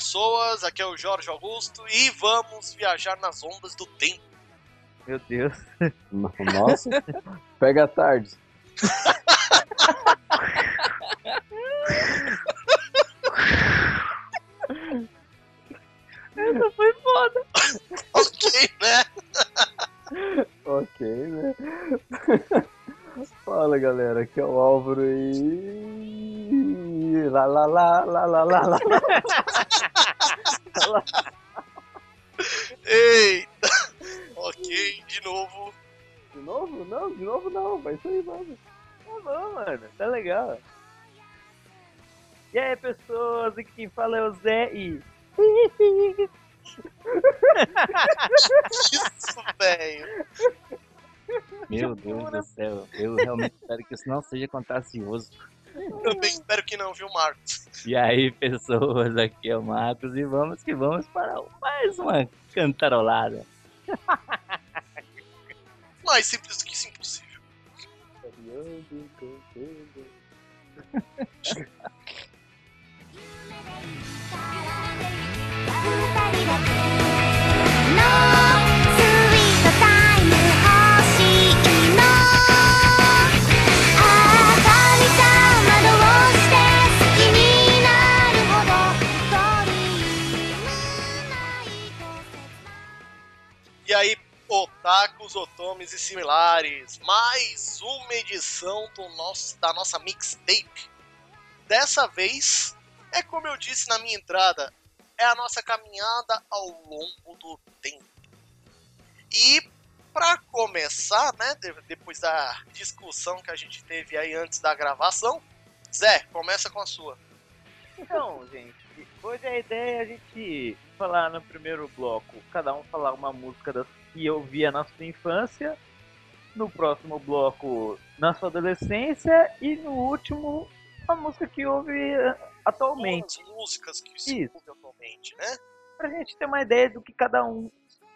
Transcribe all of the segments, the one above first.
pessoas? Aqui é o Jorge Augusto e vamos viajar nas ondas do tempo. Meu Deus. Nossa, pega tarde. Essa foi foda. ok, né? ok, né? Fala galera, aqui é o Álvaro e. Lá lá lá lá lá lá lá. Eita! ok, de novo. De novo? Não, de novo não, vai sair mano. Tá bom, mano, tá legal. E aí, pessoas, aqui quem fala é o Zé e. Isso, velho. Meu Deus do céu, eu realmente espero que isso não seja contagioso. Também espero que não, viu, Marcos? E aí, pessoas, aqui é o Marcos e vamos que vamos para mais uma cantarolada. Mais simples do que isso impossível. E aí, otakus, otomes e similares, mais uma edição do nosso, da nossa mixtape. Dessa vez, é como eu disse na minha entrada, é a nossa caminhada ao longo do tempo. E para começar, né, depois da discussão que a gente teve aí antes da gravação, Zé, começa com a sua. Então, gente, hoje a ideia é a gente falar no primeiro bloco, cada um falar uma música das que eu via na sua infância, no próximo bloco na sua adolescência e no último a música que ouve atualmente. As músicas que se Isso. ouvem atualmente, né? Pra gente ter uma ideia do que cada um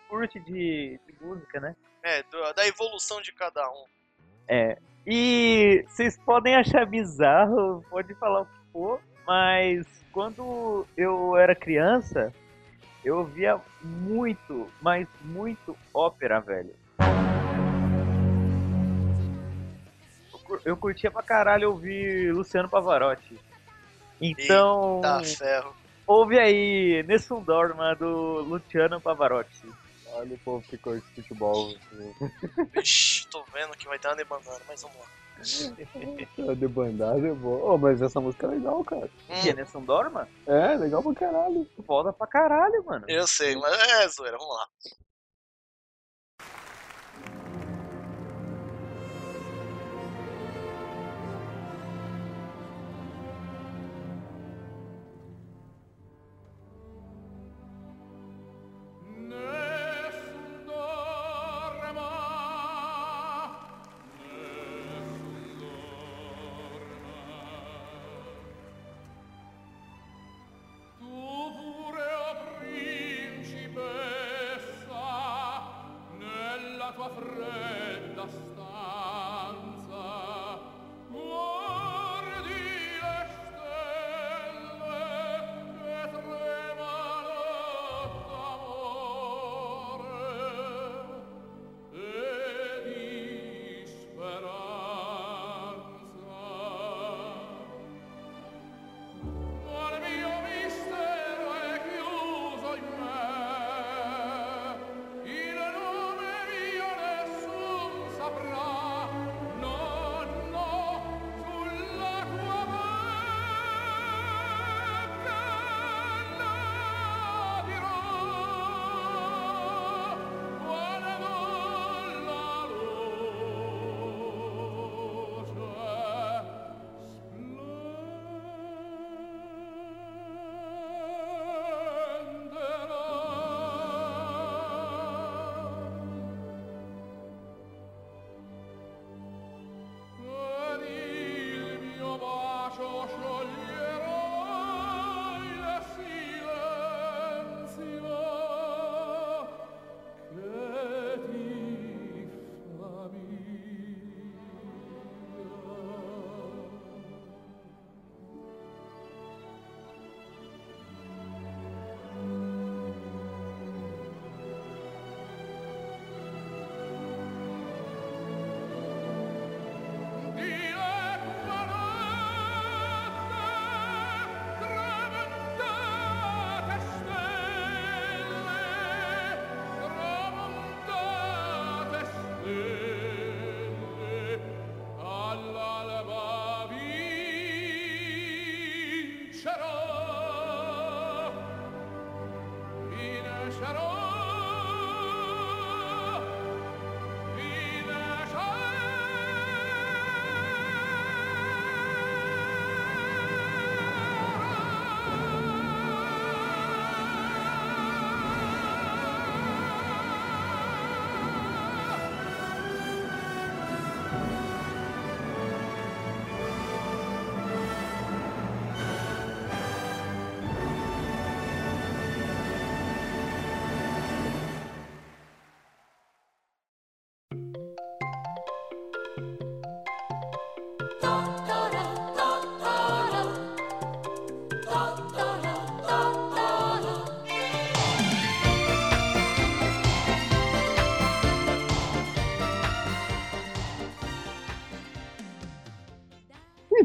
curte de, de música, né? É, do- da evolução de cada um. É. E vocês podem achar bizarro, pode falar o que for, mas quando eu era criança, eu via muito, mas muito ópera, velho. Eu cur- Eu curtia pra caralho ouvir Luciano Pavarotti. Então, Tá ferro. ouve aí Nessun Dorma do Luciano Pavarotti. Olha o povo que curte futebol. Vixe, tô vendo que vai ter uma debandada, mas vamos lá. A debandada é boa. Oh, mas essa música é legal, cara. É Nessun Dorma? É, legal pra caralho. Foda pra caralho, mano. Eu sei, mas é zoeira, vamos lá.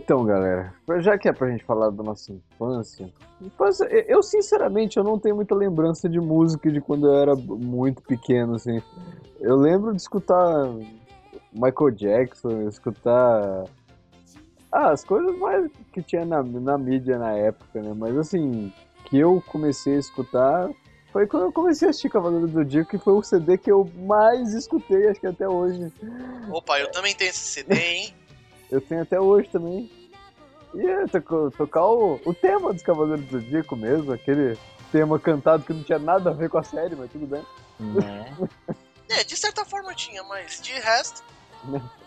Então, galera, já que é pra gente falar da nossa infância, infância, eu sinceramente eu não tenho muita lembrança de música de quando eu era muito pequeno, assim. Eu lembro de escutar Michael Jackson, escutar ah, as coisas mais que tinha na, na mídia na época, né? Mas assim, que eu comecei a escutar foi quando eu comecei a assistir Cavaleiro do Dia, que foi o CD que eu mais escutei, acho que até hoje. Opa, eu também tenho esse CD, hein? Eu tenho até hoje também. E é, tocar, tocar o, o tema dos Cavaleiros do Zodíaco mesmo, aquele tema cantado que não tinha nada a ver com a série, mas tudo bem. Né? É, de certa forma tinha, mas de resto.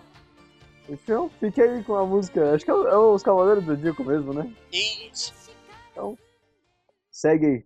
Então, fique aí com a música. Acho que é, é os Cavaleiros do Zodíaco mesmo, né? Isso. Segue aí.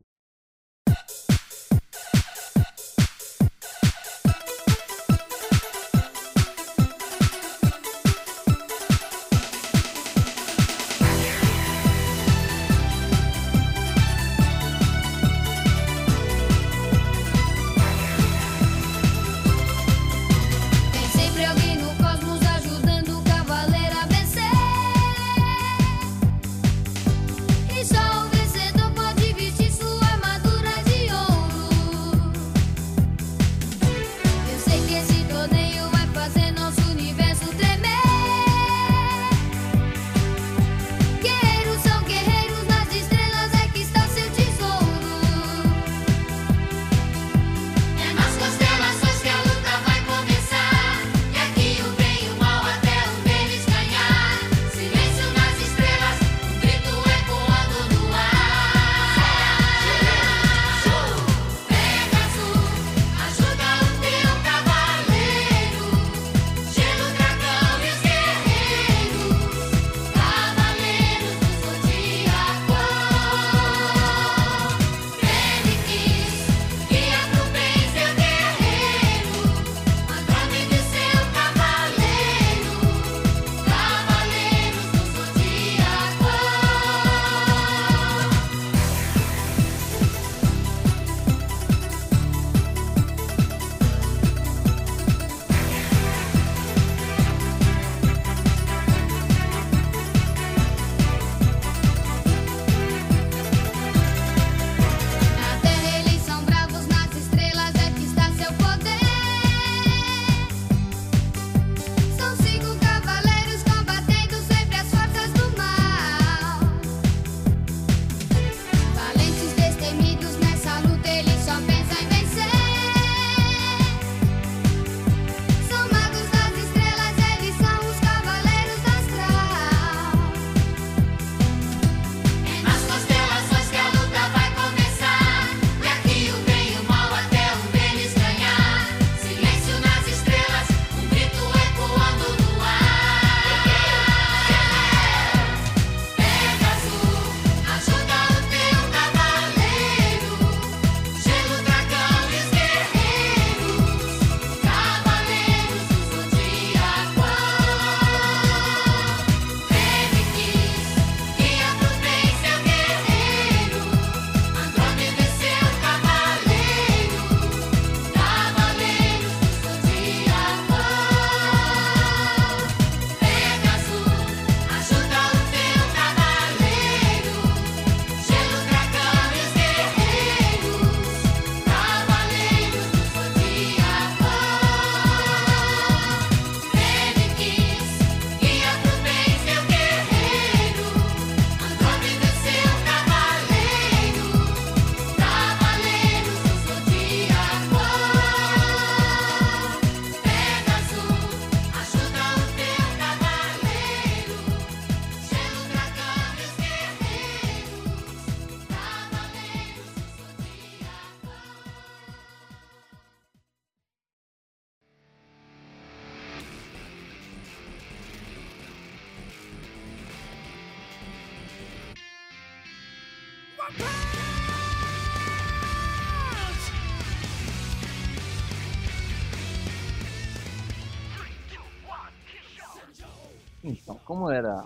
Era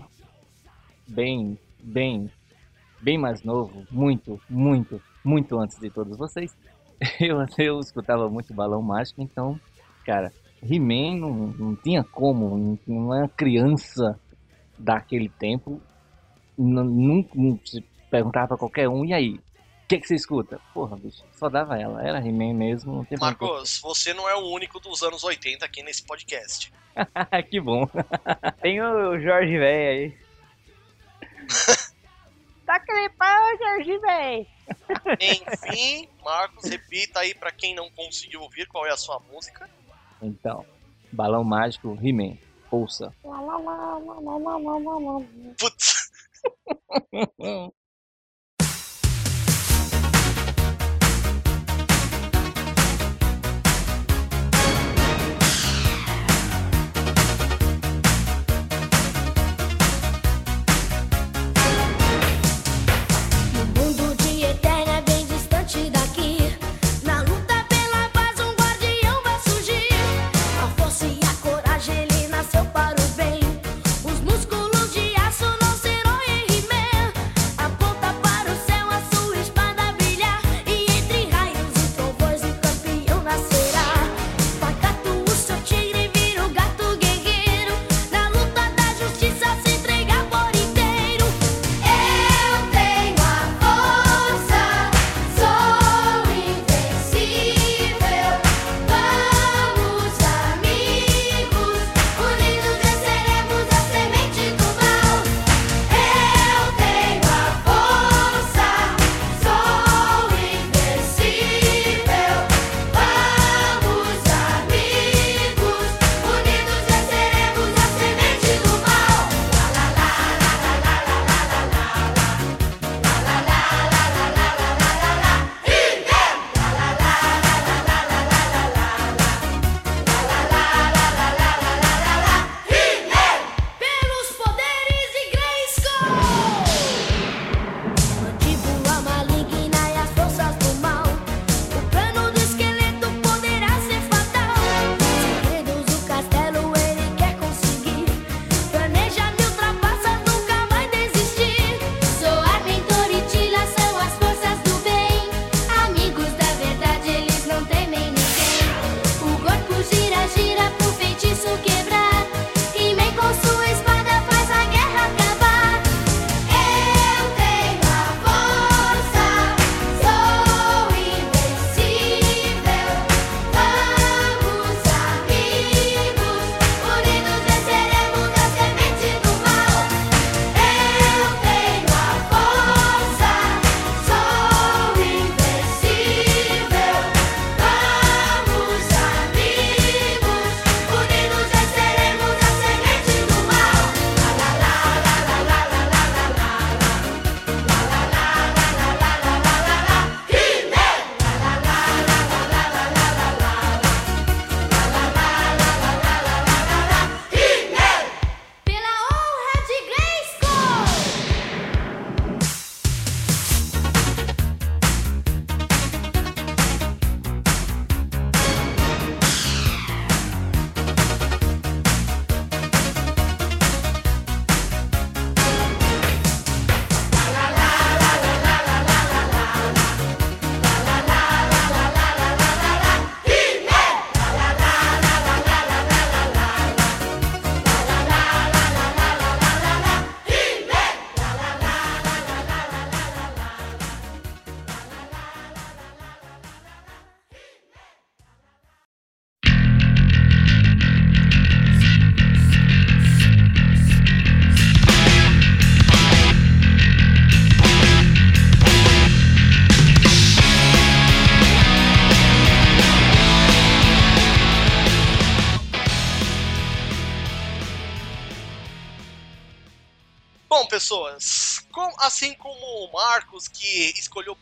bem, bem, bem mais novo, muito, muito, muito antes de todos vocês, eu, eu escutava muito Balão Mágico, então, cara, He-Man não, não tinha como, não, é criança daquele tempo, nunca se perguntava pra qualquer um, e aí? O que, que você escuta? Porra, bicho, só dava ela. Era He-Man mesmo, não tem Marcos, você não é o único dos anos 80 aqui nesse podcast. que bom. Tem o Jorge Véi aí. tá pau, Jorge Véi. Enfim, Marcos, repita aí pra quem não conseguiu ouvir qual é a sua música. Então, Balão Mágico, He-Man. Ouça. Putz,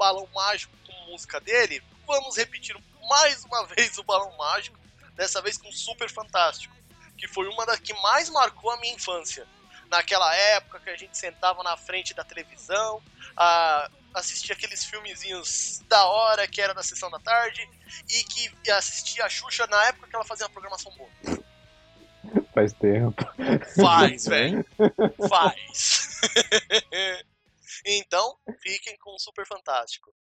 Balão Mágico como música dele, vamos repetir mais uma vez o Balão Mágico, dessa vez com Super Fantástico, que foi uma das que mais marcou a minha infância. Naquela época que a gente sentava na frente da televisão, a, assistia aqueles filmezinhos da hora que era da sessão da tarde, e que assistia a Xuxa na época que ela fazia uma programação boa. Faz tempo. Faz, velho. Faz. então, fiquem com o Super Fantástico.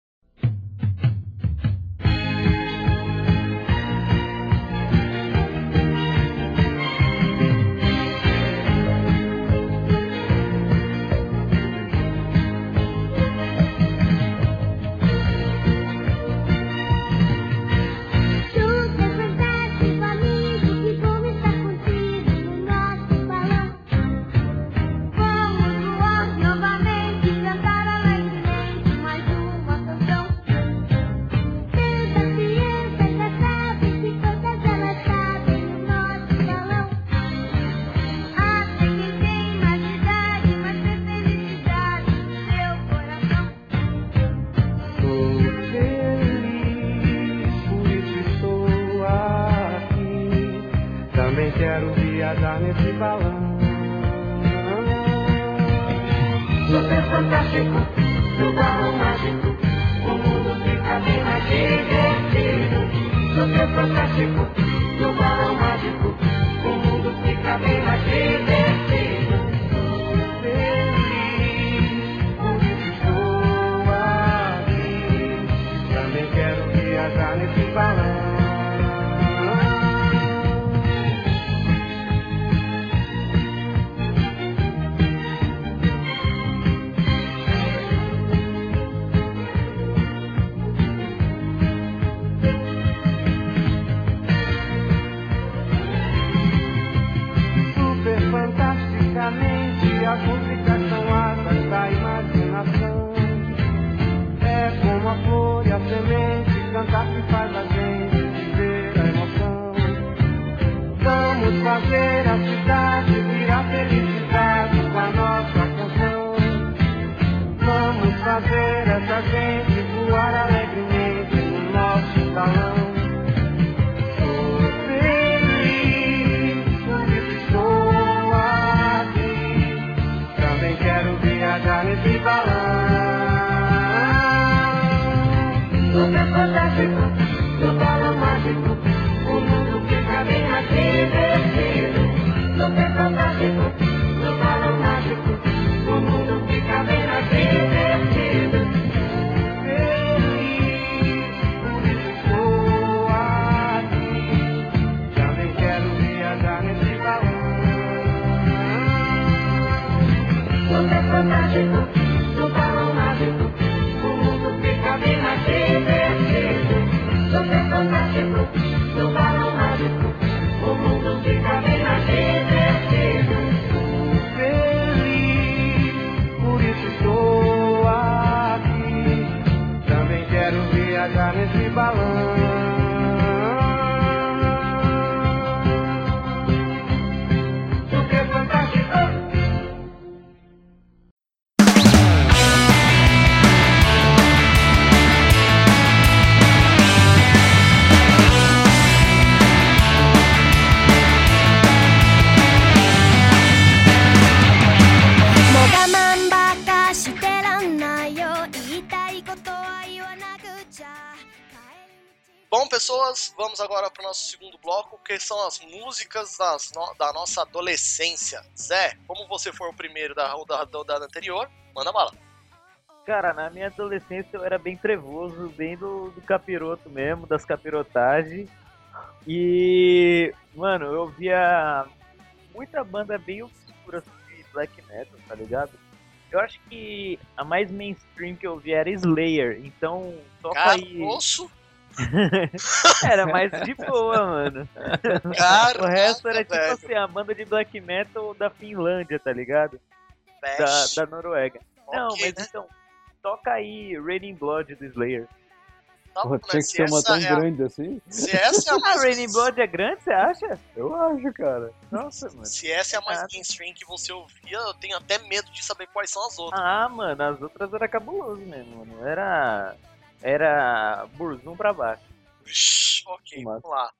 de balão. Super fantástico, no balão mágico, o mundo fica bem mais divertido. Super fantástico, no balão mágico. São as músicas das no- da nossa adolescência. Zé, como você foi o primeiro da da rodada anterior, manda bala. Cara, na minha adolescência eu era bem trevoso, bem do, do capiroto mesmo, das capirotagens. E, mano, eu via muita banda bem obscura de black metal, tá ligado? Eu acho que a mais mainstream que eu via era Slayer, então toca aí. Caroço, Era mais de boa, mano. cara. O resto era tipo velho. assim, a banda de black metal da Finlândia, tá ligado? Da, da Noruega. Não, Ok, mas né? então, toca aí Raining Blood do Slayer. Né? tinha que Se ser uma tão é a- grande assim? Se essa é a Ah, mais Raining Blood é grande, você acha? Eu acho, cara. Nossa, mano. Se essa é a mais mainstream que você ouvia, eu tenho até medo de saber quais são as outras. Ah, mano, as outras era cabuloso mesmo, mano. Era. Era Burzum pra baixo. Vixe, ok, Massa. vamos lá.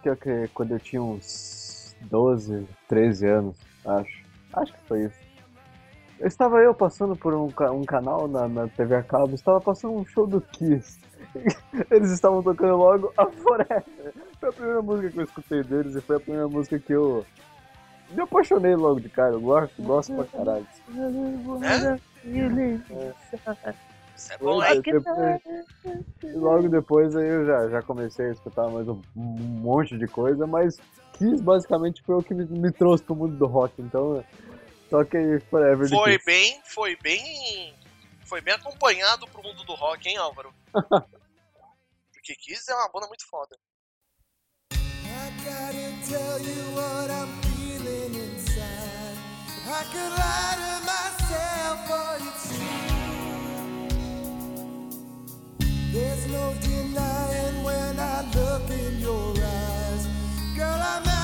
Acho que, que quando eu tinha uns 12, 13 anos, acho. Acho que foi isso. Eu estava eu passando por um, um canal na, na TV a cabo, estava passando um show do Kiss. Eles estavam tocando logo a Forever. Foi a primeira música que eu escutei deles e foi a primeira música que eu me apaixonei logo de cara. Eu gosto, gosto pra caralho. Isso é bom, Logo hein? depois, e logo depois aí eu já, já comecei a escutar mais um, um monte de coisa, mas Kiss basicamente foi o que me, me trouxe pro mundo do rock, então toquei Forever Foi bem, foi bem. Foi bem acompanhado pro mundo do rock, hein, Álvaro? Porque Kiss é uma banda muito foda. I gotta tell you what I'm feeling inside. I could lie to myself, but it's There's no denying when I look in your eyes. Girl, I'm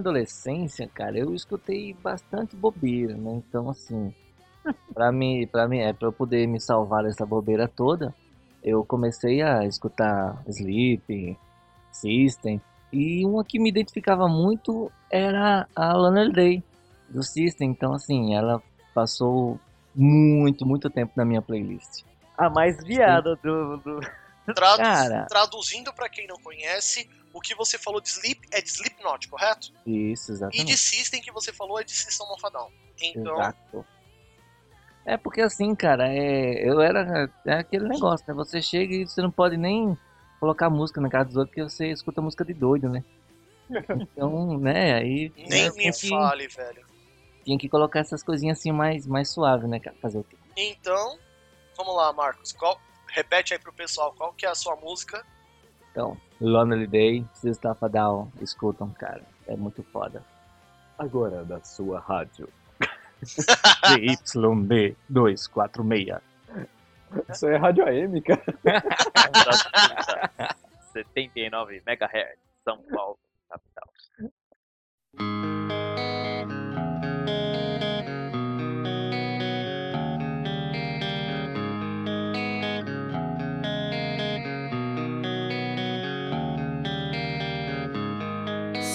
adolescência, cara, eu escutei bastante bobeira, né? Então, assim, pra mim, pra mim, é pra eu poder me salvar dessa bobeira toda, eu comecei a escutar Sleep, System, e uma que me identificava muito era a Lana Del Rey, do System, então assim, ela passou muito, muito tempo na minha playlist. A mais viada do. do... Tradu- Cara. Traduzindo pra quem não conhece, o que você falou de Sleep é de Slipknot, correto? Isso, E exatamente. de System que você falou é de System of a Down. Então, Exato. É porque assim, cara, é, eu era é aquele negócio, né? Você chega e você não pode nem colocar música na casa dos outros porque você escuta música de doido, né? Então, né, aí nem né, me que, fale, velho. tinha que colocar essas coisinhas assim mais, mais suave, né, cara? Fazer o quê? Então, vamos lá, Marcos. Qual, repete aí pro pessoal, qual que é a sua música? Então, Lonely Day, System of a Down, escutam, cara. É muito foda. Agora da sua rádio. ZYB 246. Isso aí é rádio AM, cara. 79 MHz, São Paulo, capital.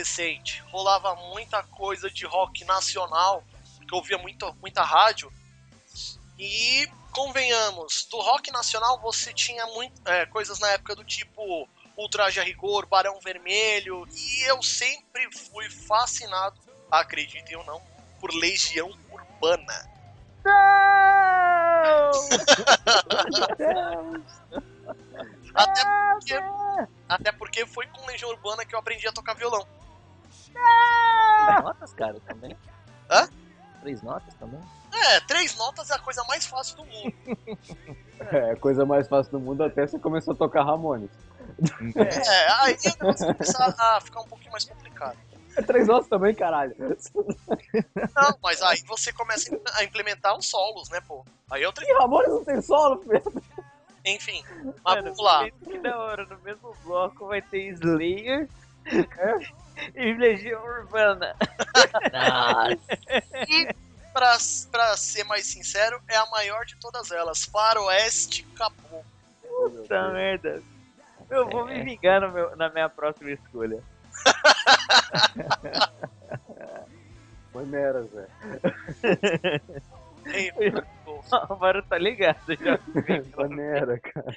Adolescente rolava muita coisa de rock nacional, que eu ouvia muito, muita rádio, e convenhamos, do rock nacional você tinha muito, é, coisas na época do tipo Ultraje a Rigor, Barão Vermelho, e eu sempre fui fascinado, acreditem ou não, por Legião Urbana. Até porque, até porque foi com Legião Urbana que eu aprendi a tocar violão. Três notas, cara, também? Hã? Três notas também? É, três notas é a coisa mais fácil do mundo. É a coisa mais fácil do mundo até você começar a tocar Ramones. É, aí o negócio começa a ficar um pouquinho mais complicado. É três notas também, caralho. Não, mas aí você começa a implementar os solos, né, pô? Aí é outra. Ih, Ramones não tem solo, filho. Enfim, mas Mano, vamos lá. Que da hora, no mesmo bloco vai ter Slayer e Legião Urbana. E, pra, pra ser mais sincero, é a maior de todas elas. Faroeste Caboclo. Puta merda. Eu vou me vingar no meu- na minha próxima escolha. Foi mera, Zé. Ei, pô, O Maru tá ligado já. Foi mera, cara.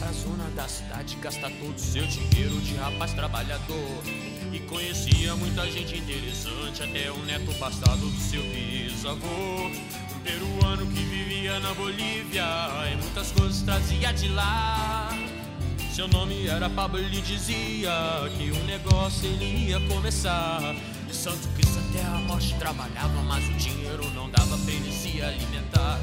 pra zona da cidade gastar todo o seu dinheiro de rapaz trabalhador. E conhecia muita gente interessante, até um neto passado do seu bisavô. Um peruano que vivia na Bolívia e muitas coisas trazia de lá. Seu nome era Pablo, ele dizia que o negócio ele ia começar. De Santo Cristo até a morte trabalhava, mas o dinheiro não dava pra ele se alimentar.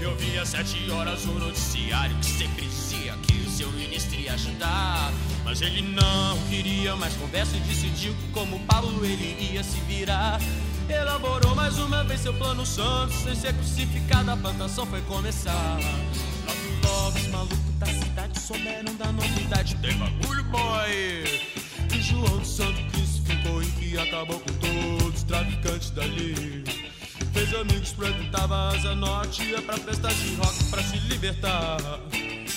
Eu via sete horas o noticiário que sempre dizia que o seu ministro ia ajudar. Mas ele não queria mais conversa e decidiu que como Pablo ele ia se virar. Elaborou mais uma vez seu plano santo, sem ser crucificado a plantação foi começar. Logo logo os malucos da cidade souberam da novidade, tem bagulho boy. E João de Santo Cristo ficou em que acabou com todos os traficantes dali. Fez amigos, frequentava Asa Norte, ia pra festas de rock pra se libertar.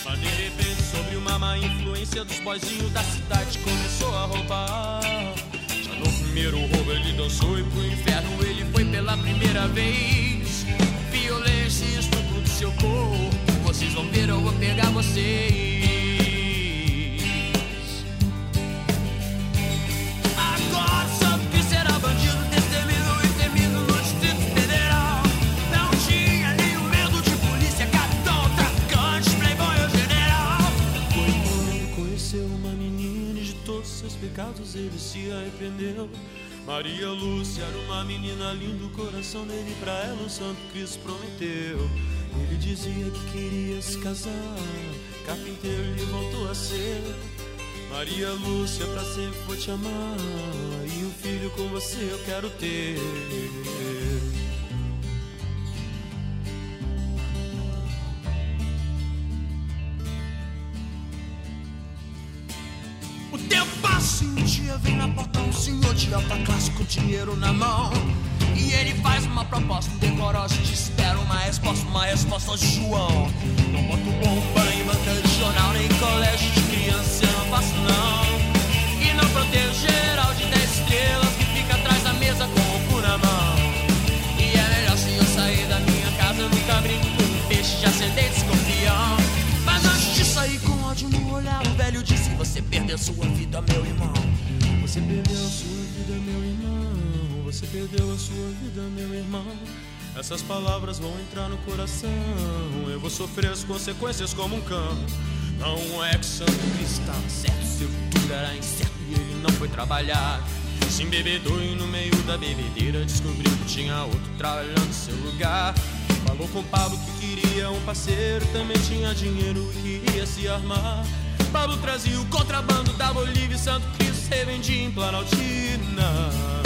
Mas de repente, sobre uma má influência dos boizinhos da cidade, começou a roubar. Já no primeiro roubo ele dançou e pro inferno ele foi pela primeira vez. Violência e estupro do seu corpo, vocês vão ver, eu vou pegar vocês. Ele se arrependeu. Maria Lúcia era uma menina linda, o coração dele pra ela o Santo Cristo prometeu. Ele dizia que queria se casar, carpinteiro ele voltou a ser. Maria Lúcia, pra sempre vou te amar. E um filho com você eu quero ter. O tempo passa e um dia vem na porta um senhor de alta classe com dinheiro na mão. E ele faz uma proposta indecorosa aposto uma resposta ao João. Não boto bomba em banca de jornal, nem colégio de criança, eu não faço não. E não protejo geral de 10 estrelas que fica atrás da mesa com o cu na mão. E é melhor se eu sair da minha casa, eu nunca brinco com um peixe de ascendente escorpião. Mas antes de sair com ódio no olhar, o velho disse: Você perdeu sua vida, meu irmão. Você perdeu a sua vida, meu irmão. Você perdeu a sua vida, meu irmão. Essas palavras vão entrar no coração. Eu vou sofrer as consequências como um cão. Não é que Santo Cristo estava certo, seu futuro era incerto e ele não foi trabalhar. Se embebedou e no meio da bebedeira descobriu que tinha outro trabalhando no seu lugar. Falou com Pablo que queria um parceiro, também tinha dinheiro e queria se armar. Pablo trazia o contrabando da Bolívia e Santo Cristo revendia em Planaltina.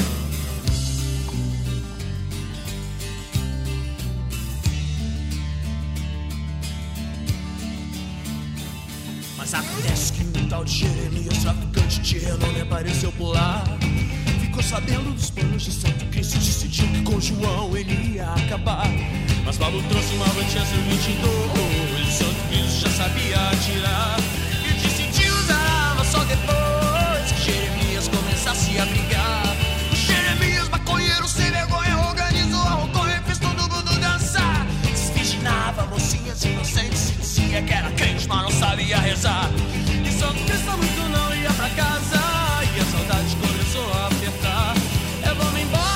Acontece que um tal de Jeremias, traficante de renome, apareceu por lá. Ficou sabendo dos planos de Santo Cristo e decidiu que com João ele ia acabar. Mas Pablo trouxe uma Manchester 22, o Santo Cristo já sabia atirar. E decidiu usar arma só depois que Jeremias começasse a brigar. O Jeremias, maconheiro sem vergonha, organizou a roconha e fez todo mundo dançar. Desvirginava mocinhas inocentes dizia que era crente, mas não sabia rezar. E Santo Cristo muito não ia pra casa. E a saudade começou a apertar. Eu vou me embora,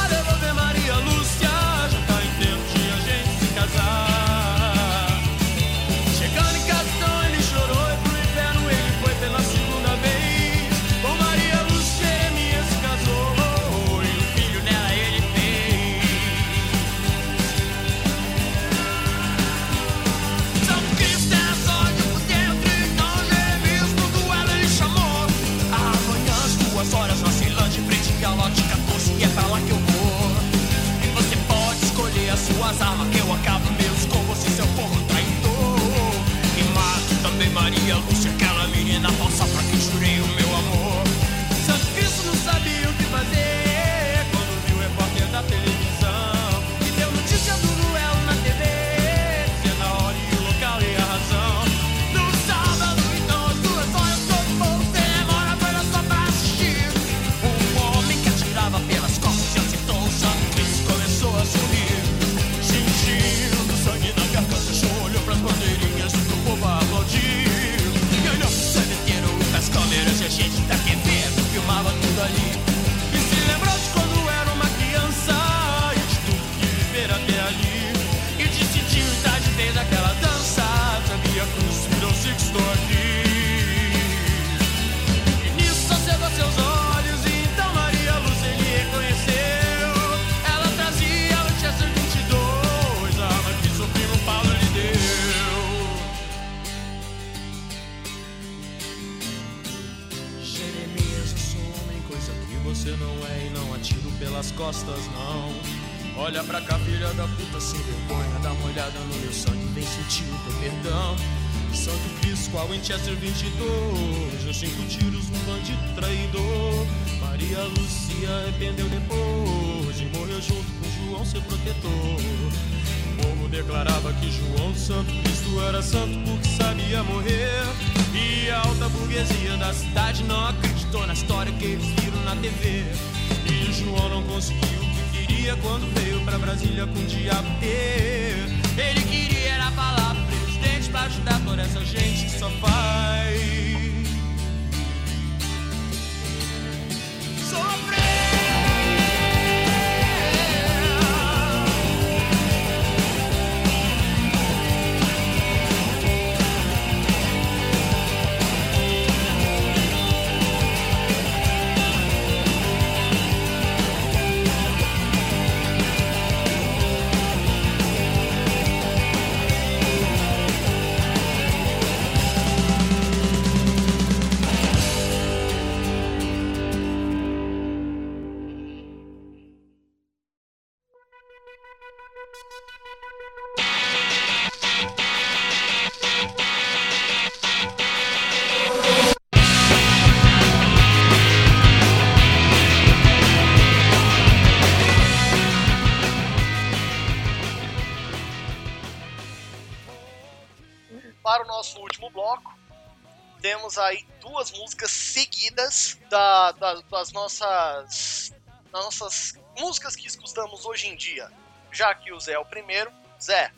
da- da- das nossas das nossas músicas que escutamos hoje em dia. Já que o Zé é o primeiro, Zé,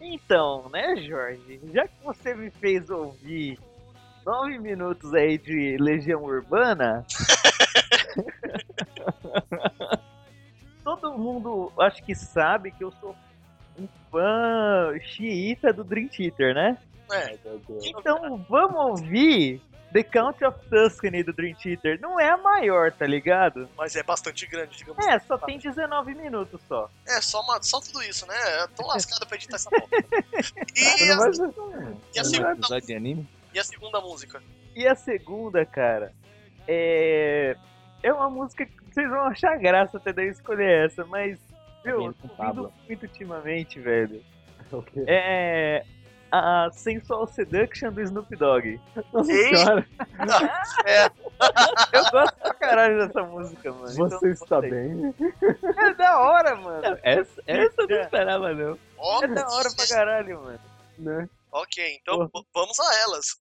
Então, né, Jorge? Já que você me fez ouvir nove minutos aí de Legião Urbana. todo mundo acho que sabe que eu sou um fã xiita do Dream Theater, né? é, Então vamos ouvir The Count of Tuscany do Dream Theater. Não é a maior, tá ligado? mas é bastante grande, digamos É, só tem 19 minutos só. É, só, uma, só tudo isso, né? Eu tô lascado pra editar essa porra. E Você não a, e a segunda, e a segunda música? E a segunda, cara, é. É uma música que vocês vão achar graça até daí escolher essa, mas. Meu, Vindo eu com tô muito ultimamente, velho. O quê? É. A Sensual Seduction do Snoop Dogg. Nossa Ei! senhora, Eu gosto pra caralho dessa música, mano. então você está gostei. bem? É da hora, mano. Essa, essa eu não esperava, não. Ó, É da hora pra caralho, mano. Né? Ok, então vamos a elas.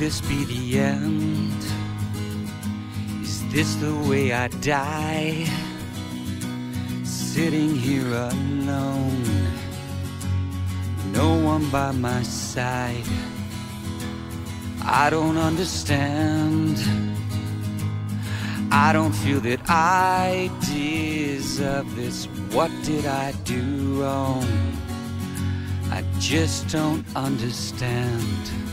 this be the end? Is this the way I die? Sitting here alone, no one by my side. I don't understand. I don't feel that I deserve this. What did I do wrong? I just don't understand.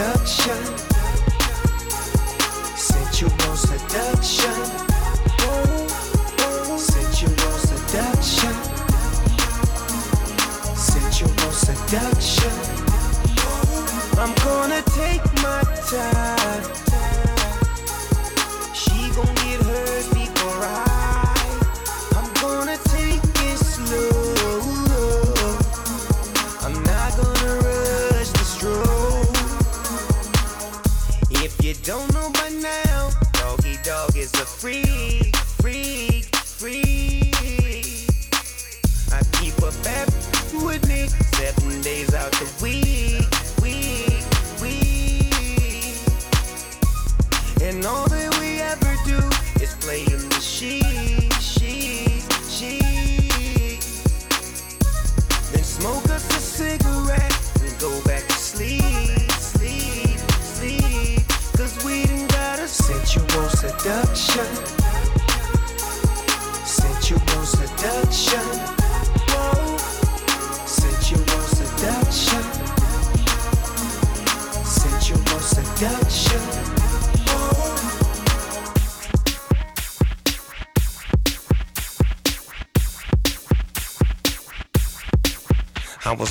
Seduction. Sensual seduction. Sensual seduction. Sensual seduction. I'm gonna take my time.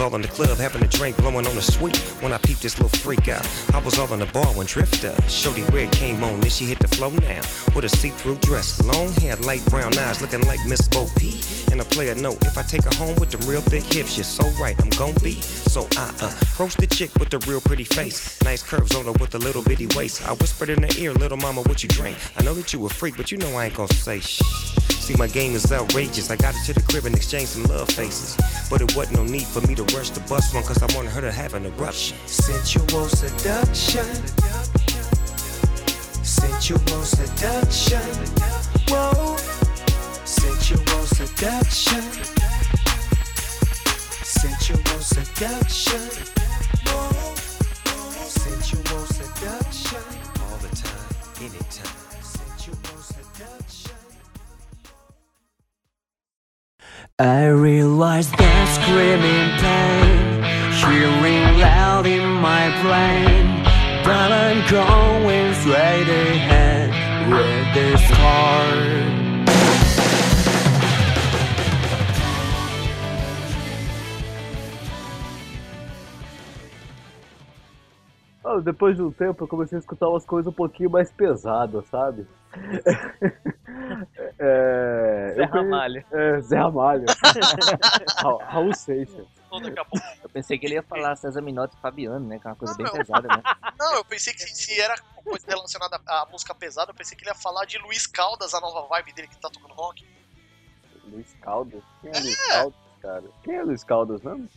All in the club having a drink, blowing on the sweet when I peeped this little freak out. I was all in the bar when Drifter, Shorty Red came on, then she hit the flow now. With a see-through dress, long hair, light brown eyes, looking like Miss Bo Peep. And a player note, if I take her home with the real big hips, you're so right, I'm gon' be. So I uh, approach the chick with the real pretty face, nice curves on her with a little bitty waist. I whispered in her ear, little mama, what you drink? I know that you a freak, but you know I ain't gon' say shh. See, my game is outrageous. I got her to the crib and exchanged some love faces. But it wasn't no need for me to rush the bus one, cause I wanted her to have an eruption. Sensual seduction. Sensual seduction. Whoa. Sensual seduction. Sensual seduction. Depois de um tempo eu comecei a escutar umas coisas um pouquinho mais pesadas, sabe? É, Zé Ramalho. É, Zé Ramalho. Ra- Raul Seixas. Eu pensei que ele ia falar César Minotti e Fabiano, né? Que é uma coisa bem Não, pesada, né? Não, eu pensei que se, era coisa relacionada à música pesada, eu pensei que ele ia falar de Luiz Caldas, a nova vibe dele que tá tocando rock. Luiz Caldas? Quem é Luiz Caldas, cara? Quem é Luiz Caldas mesmo?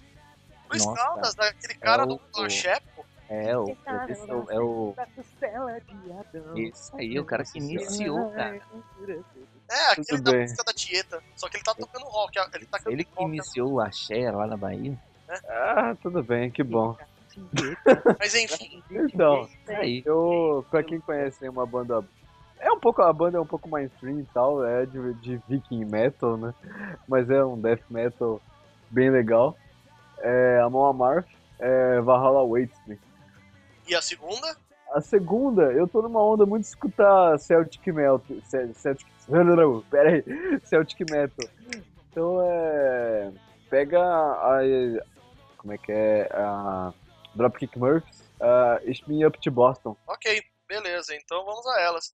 Luiz Nossa. Caldas, aquele cara É do, o- do Chepo. É, o professor, é o. Isso aí, o cara que iniciou, cara. É, aquele Tudo da bem. música da Tieta. Só que ele tá tocando rock. Ele tá Ele que rock. iniciou o axé lá na Bahia. Ah, tudo bem, que bom. Mas enfim, Então, aí. eu, pra quem conhece uma banda. É um pouco, a banda é um pouco mainstream e tal, é de, de viking metal, né? Mas é um death metal bem legal. É a Mon Amarth, é Valhalla Waits. E a segunda? A segunda, eu tô numa onda muito de escutar Celtic Metal. Ce- Celtic. Não, não, não, pera aí. Celtic Metal. Então é. Pega a. Como é que é? A Dropkick Murphys, Uh, Me Up to Boston. Ok, beleza, então vamos a elas.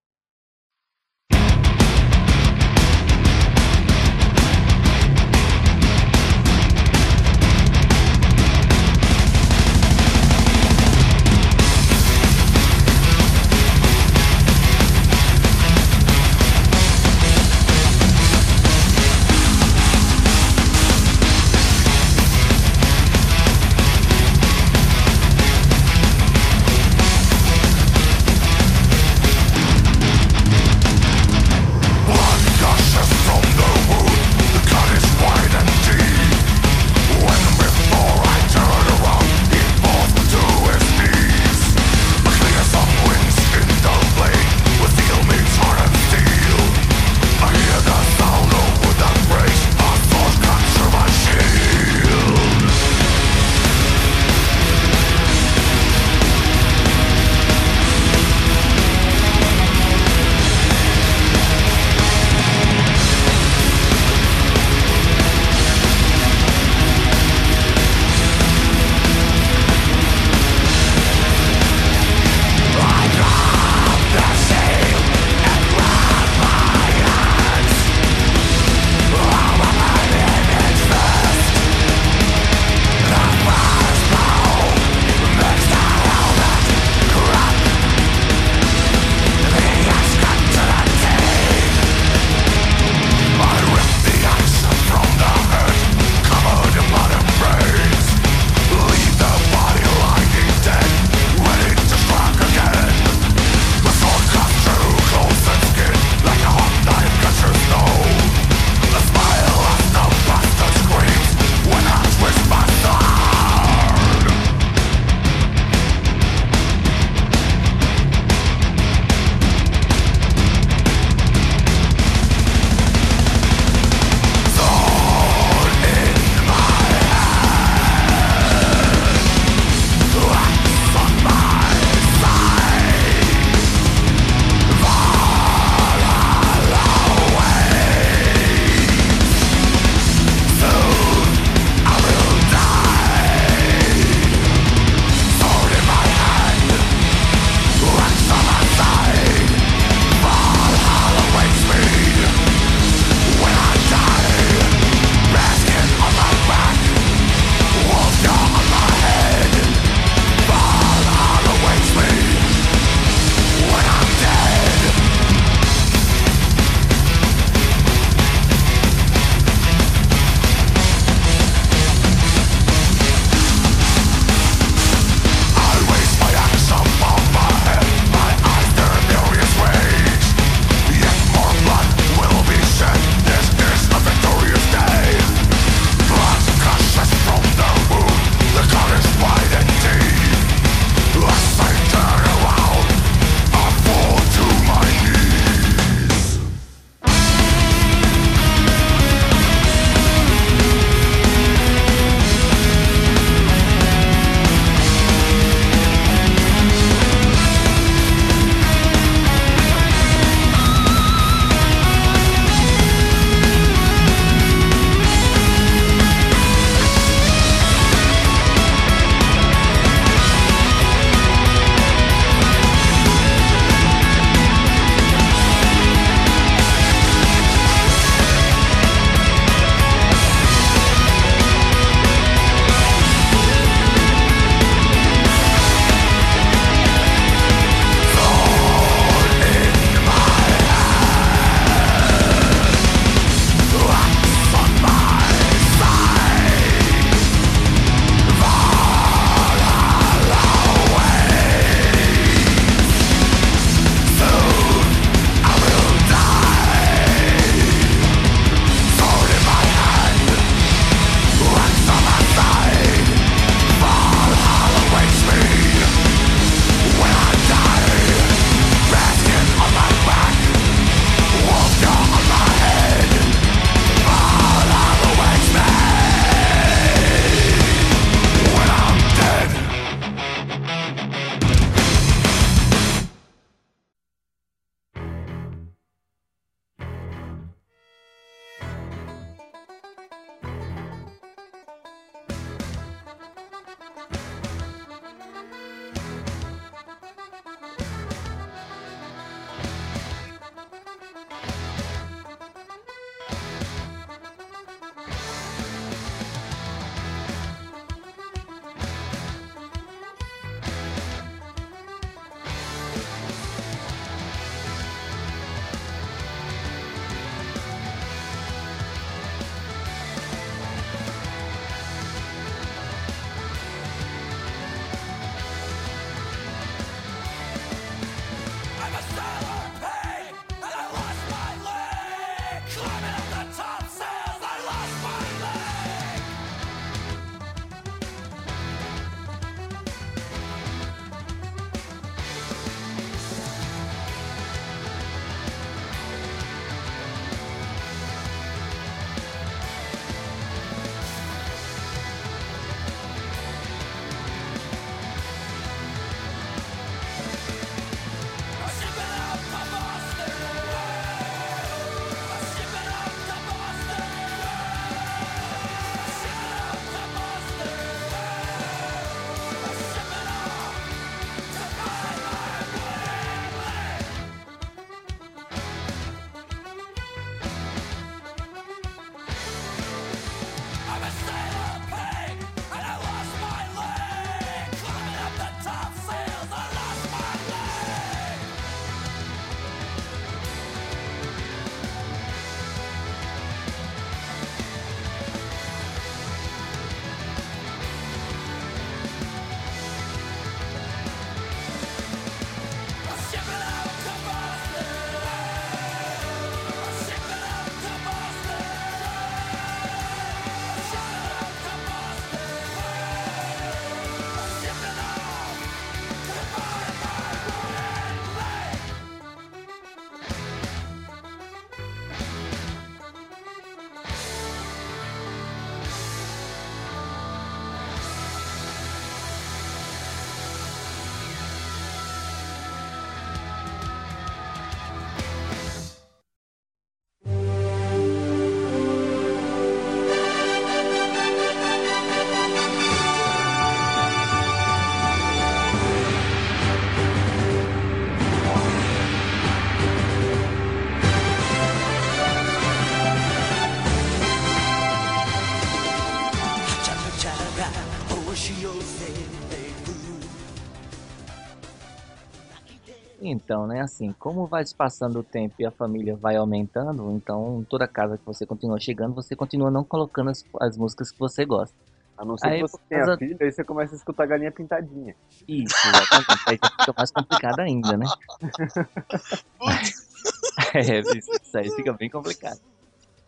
Então, né, assim, como vai se passando o tempo e a família vai aumentando, então toda casa que você continua chegando, você continua não colocando as, as músicas que você gosta. A não ser Aí, que você tenha causa- filho, aí você começa a escutar galinha pintadinha. Isso, exatamente. Aí já fica mais complicado ainda, né? É, isso, isso aí fica bem complicado.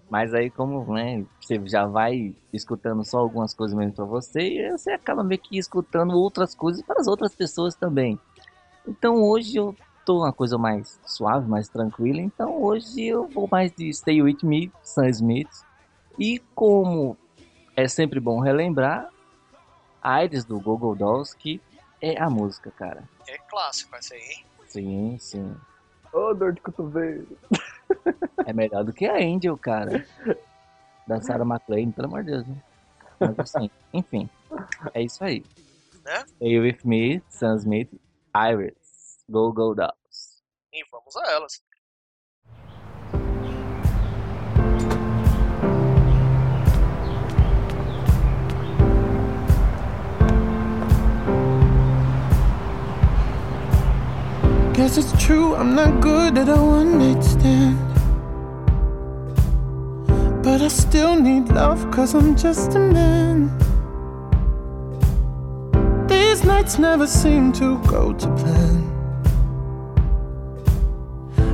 Mas aí, como né, você já vai escutando só algumas coisas mesmo pra você, e aí você acaba meio que escutando outras coisas para as outras pessoas também. Então hoje eu tô uma coisa mais suave, mais tranquila. Então hoje eu vou mais de Stay With Me, Sam Smith. E como é sempre bom relembrar, Aires do Google Dolls, que é a música, cara. É clássico essa aí, hein? Sim, sim. Ô, dor de cotovelo. É melhor do que a Angel, cara. Da Sarah McLean, pelo amor de Deus. Né? Mas assim, enfim. É isso aí. Né? Stay with me, Sam Smith, Iris, Go Go Dolls. E vamos a elas. Guess it's true, I'm not good at a one night stand. But I still need love, cause I'm just a man. These nights never seem to go to plan.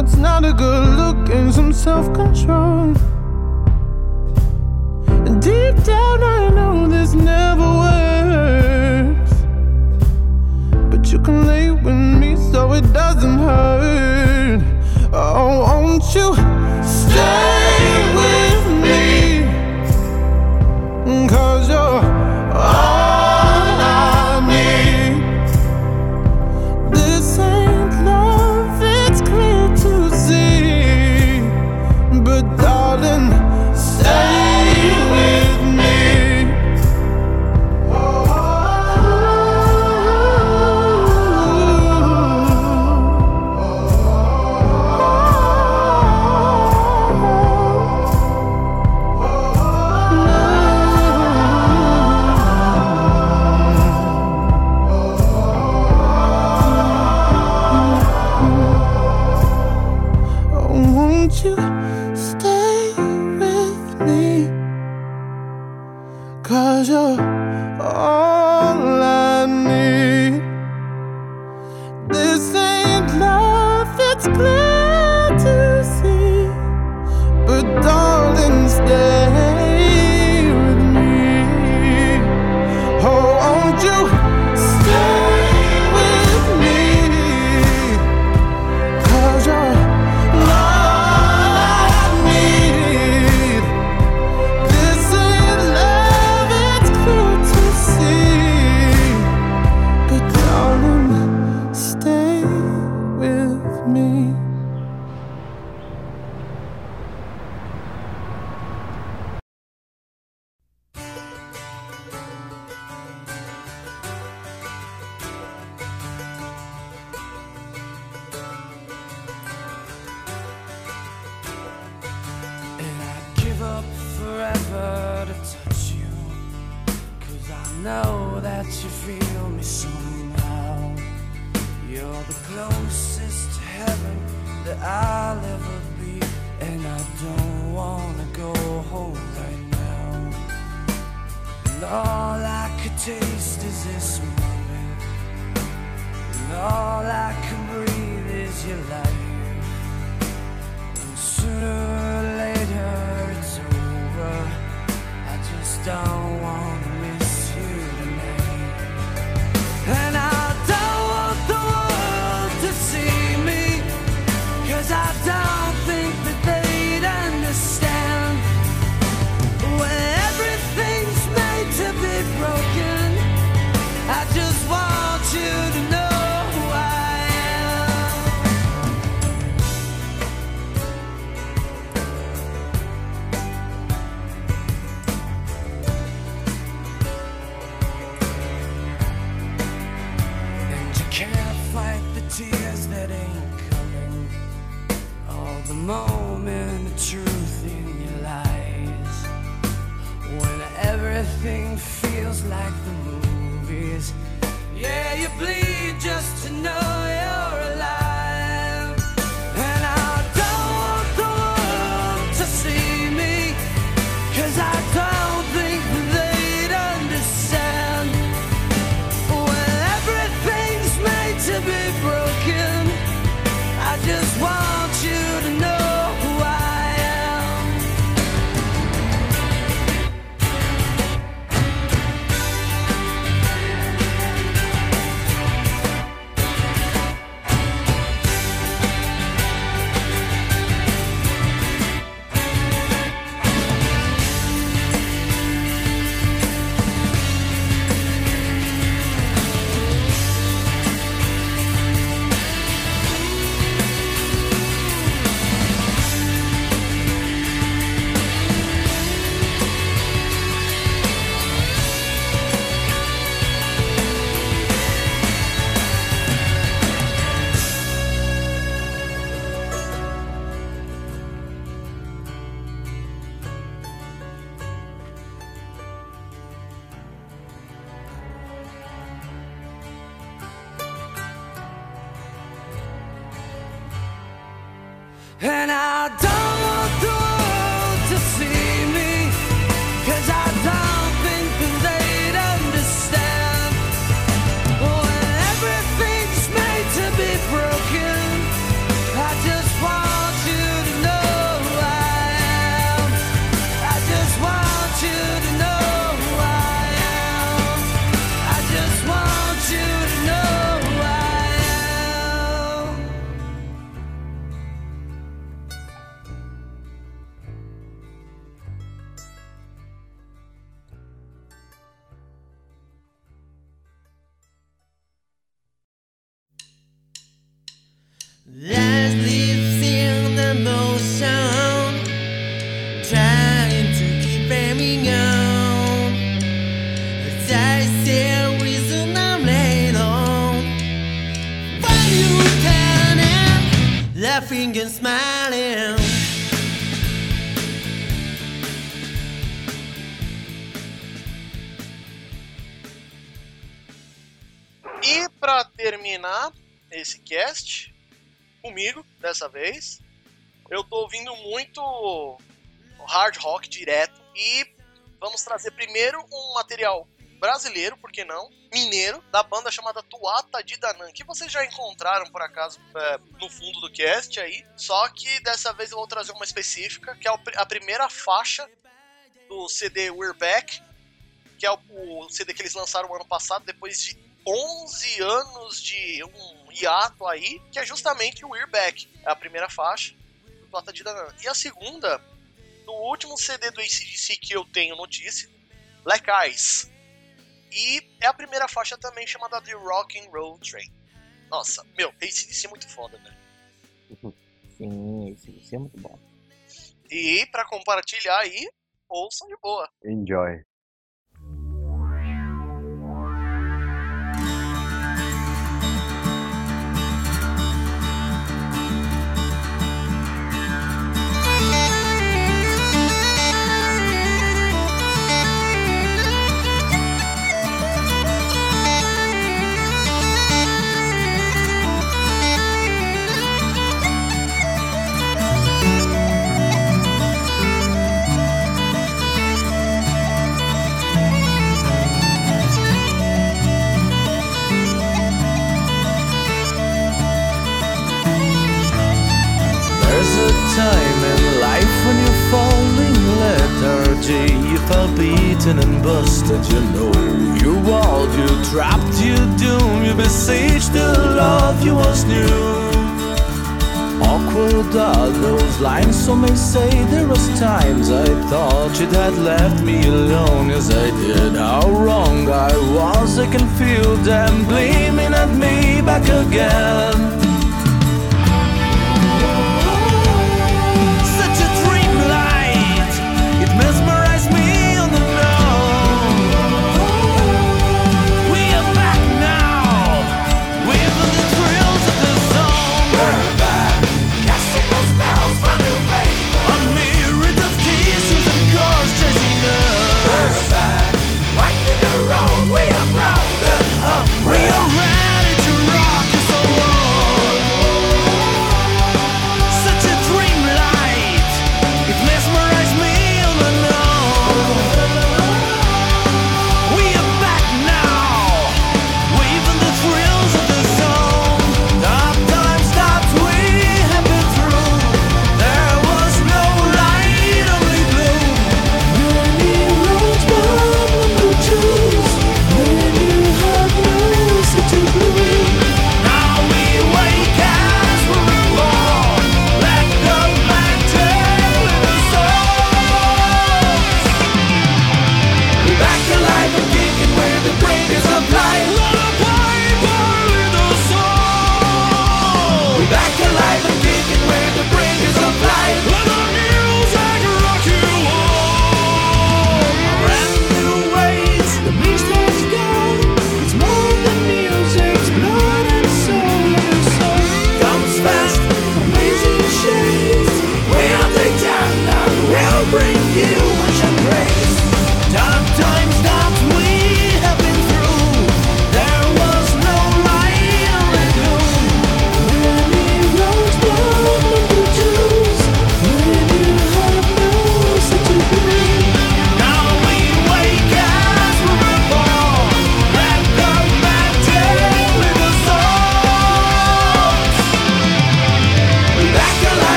It's not a good look and some self control. Deep down, I know this never works. Esse cast, comigo, dessa vez, eu tô ouvindo muito hard rock direto e vamos trazer primeiro um material brasileiro, por que não? Mineiro, da banda chamada Tuata de Danã, que vocês já encontraram por acaso é, no fundo do cast aí. Só que dessa vez eu vou trazer uma específica, que é a primeira faixa do CD We're Back, que é o, o CD que eles lançaram ano passado, depois de 11 anos de um hiato aí, que é justamente o We're Back. É a primeira faixa do Tuata de Danã. E a segunda, do último CD do ACDC que eu tenho notícia, Black Eyes. E é a primeira faixa também chamada The Rock and Roll Train. Nossa, meu, ACDC é muito foda, velho. Sim, esse é muito bom. E pra compartilhar aí, ouçam de boa. Enjoy. Beaten and busted, you know. You walled, you trapped, you doomed, you besieged the love you once knew. Awkward are those lines, some may say there was times I thought you'd had left me alone. Yes, I did. How wrong I was, I can feel them gleaming at me back again.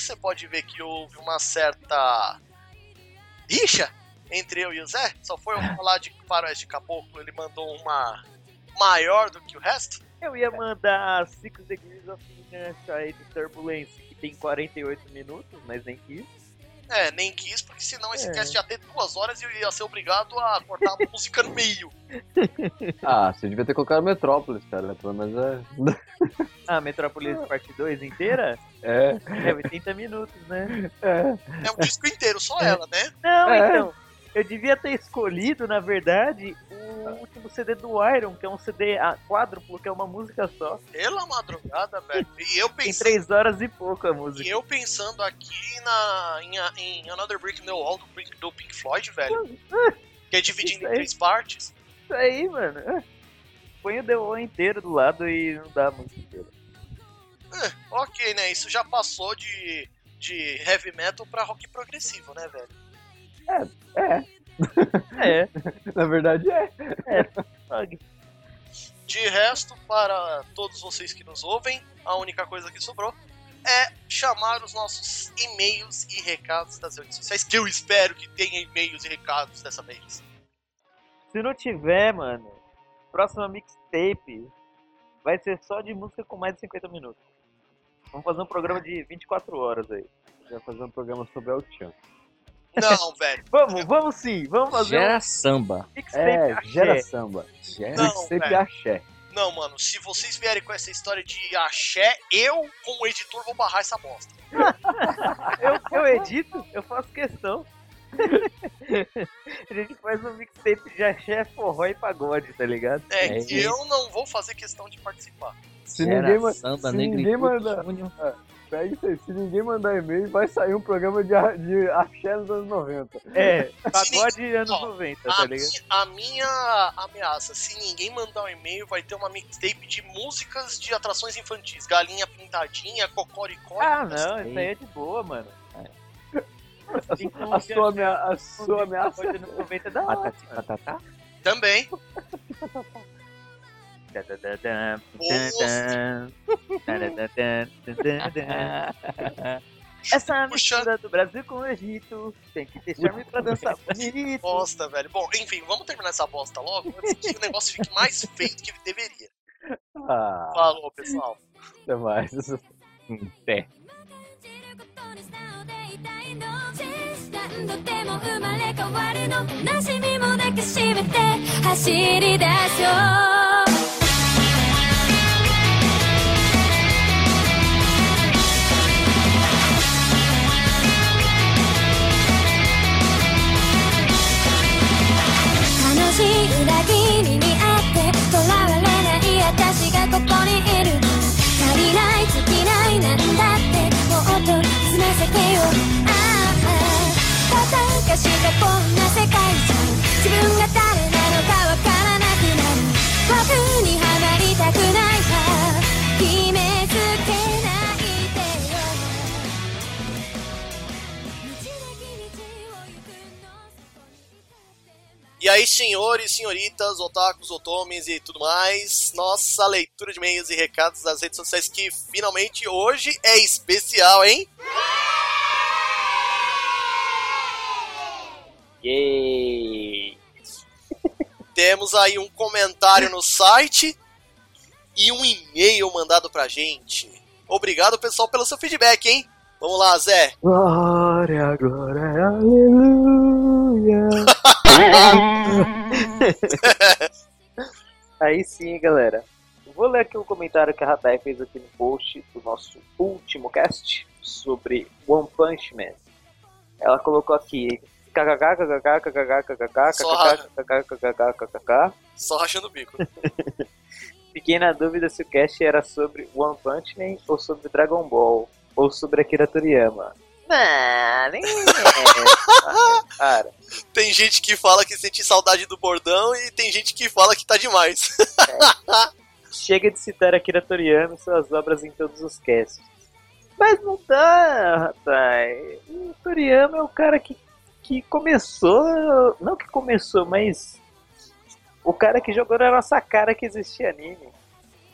Você pode ver que houve uma certa rixa entre eu e o Zé. Só foi eu falar de Faroeste Caboclo, ele mandou uma maior do que o resto. Eu ia mandar Six Degrees of Freedom aí de Turbulence, que tem 48 minutos, mas nem quis. É, nem quis, porque senão esse É. cast ia ter duas horas e eu ia ser obrigado a cortar a música no meio. Ah, você devia ter colocado Metrópolis, cara. Pelo menos é. Ah, Metropolis Parte 2 inteira? É, É 80 minutos, né? é. É um disco inteiro, só ela, né? Não, É. então. Eu devia ter escolhido, na verdade, o último CD do Iron, que é um CD a quádruplo, que é uma música só. Pela madrugada, velho. E eu Tem pensando, três horas e pouco a música. e eu pensando aqui na, em, em Another Brick in the Wall do, Pink- do Pink Floyd, velho. Que é dividido em três partes. Isso aí, mano. Põe o The Wall inteiro do lado e não dá muito inteiro. É, ok, né? Isso já passou de, de heavy metal pra rock progressivo, né, velho? É, É, na verdade é. Fog. De resto, para todos vocês que nos ouvem, a única coisa que sobrou é chamar os nossos e-mails e recados das redes sociais, que eu espero que tenha e-mails e recados dessa vez. Se não tiver, mano, próxima mixtape vai ser só de música com mais de 50 minutos. Vamos fazer um programa de 24 horas aí. Vai fazer um programa sobre El Chan. Não, velho. Vamos, vamos sim, vamos fazer Gera um samba. mixtape É, axé. gera samba. Gera. Não, Sempre velho. axé. Não, mano, se vocês vierem com essa história de axé, eu, como editor, vou barrar essa bosta. Eu, eu edito, eu faço questão. A gente faz um mixtape de axé, forró e pagode, tá ligado? É, É que eu não vou fazer questão de participar. Se ninguém, samba, se ninguém júnior. Pega isso aí, se ninguém mandar e-mail, vai sair um programa de, a- de axé nos anos 90. É, pagode anos Ó, 90, A, tá ligado? a minha ameaça, se ninguém mandar um e-mail, vai ter uma mixtape de músicas de atrações infantis. Galinha pintadinha, cocoricó. Ah, não, isso aí é de boa, mano. Assim como A sua, amea- a sua ameaça. Anos 90 é da hora. Patati patatá. Também. Essa mistura do Brasil com o Egito tem que deixar-me pra dançar bonito. Bosta, velho. Bom, enfim, vamos terminar essa bosta logo antes que o negócio fique mais feio do que deveria. Ah, Falou, pessoal. até mais. で、何度でも生まれ変わるの悲しみも抱きしめて走り出しょう足りない尽きないなんだってもっとつま先を したこんな世界じゃ自分が誰なのかわからなくなる僕にはまりたくないから決めつけないでよ道なき道を行くのそこにいたって E aí, senhores, senhoritas, otakus, otomes e tudo mais, nossa leitura de e-mails e recados das redes sociais que finalmente hoje é especial, hein? Yay! Temos aí um comentário no site e um e-mail mandado pra gente. Obrigado, pessoal, pelo seu feedback, hein? Vamos lá, Zé. Glória, glória, aleluia. Aí sim, galera. Vou ler aqui um comentário que a Radai fez aqui no post do nosso último cast sobre One Punch Man. Ela colocou aqui só rachando o bico. Fiquei na dúvida se o cast era sobre One Punch Man ou sobre Dragon Ball ou sobre Akira Toriyama. Não, nem. Cara. Tem gente que fala que sente saudade do bordão e tem gente que fala que tá demais. É. Chega de citar Akira Toriyama e suas obras em todos os casts. Mas não tá, rapaz. O Toriyama é o cara que que começou. Não que começou, mas O cara que jogou na nossa cara que existia anime.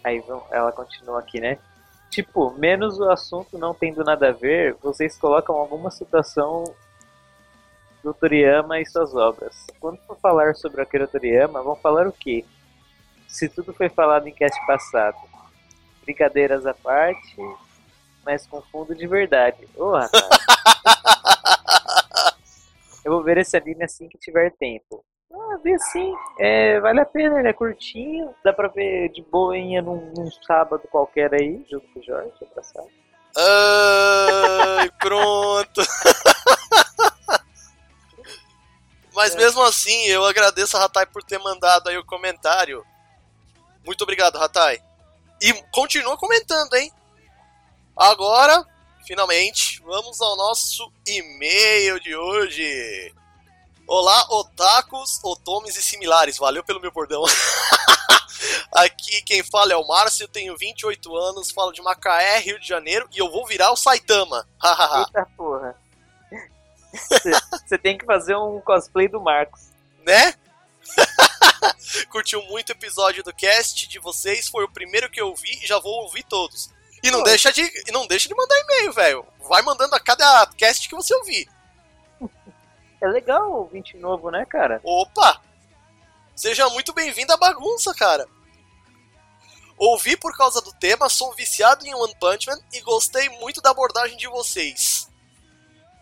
Aí ela continua aqui, né? Tipo, menos o assunto não tendo nada a ver, vocês colocam alguma situação do Toriyama e suas obras. Quando for falar sobre Akira Toriyama, vão falar o quê? Se tudo foi falado em cast passado. Brincadeiras à parte, mas com fundo de verdade. Ô, rapaz. Eu vou ver esse anime assim que tiver tempo. Ah, vê sim. É, vale a pena, ele é curtinho. Dá pra ver de boinha num, num sábado qualquer aí, junto com o Jorge, abraçado. Ai, pronto. Mas mesmo assim, eu agradeço a Ratai por ter mandado aí o comentário. Muito obrigado, Ratai. E continua comentando, hein? Agora, finalmente, vamos ao nosso e-mail de hoje. Olá, otakus, otomes e similares. Valeu pelo meu bordão. Aqui quem fala é o Márcio, tenho 28 anos, falo de Macaé, Rio de Janeiro, e eu vou virar o Saitama. Eita porra. Você tem que fazer um cosplay do Marcos. né? Curtiu muito o episódio do cast de vocês, foi o primeiro que eu vi e já vou ouvir todos. E não Pô. deixa de e não deixa de mandar e-mail, velho. Vai mandando a cada cast que você ouvir. É legal o 20 novo, né, cara? Opa! Seja muito bem-vindo à bagunça, cara. Ouvi por causa do tema, sou viciado em One Punch Man e gostei muito da abordagem de vocês.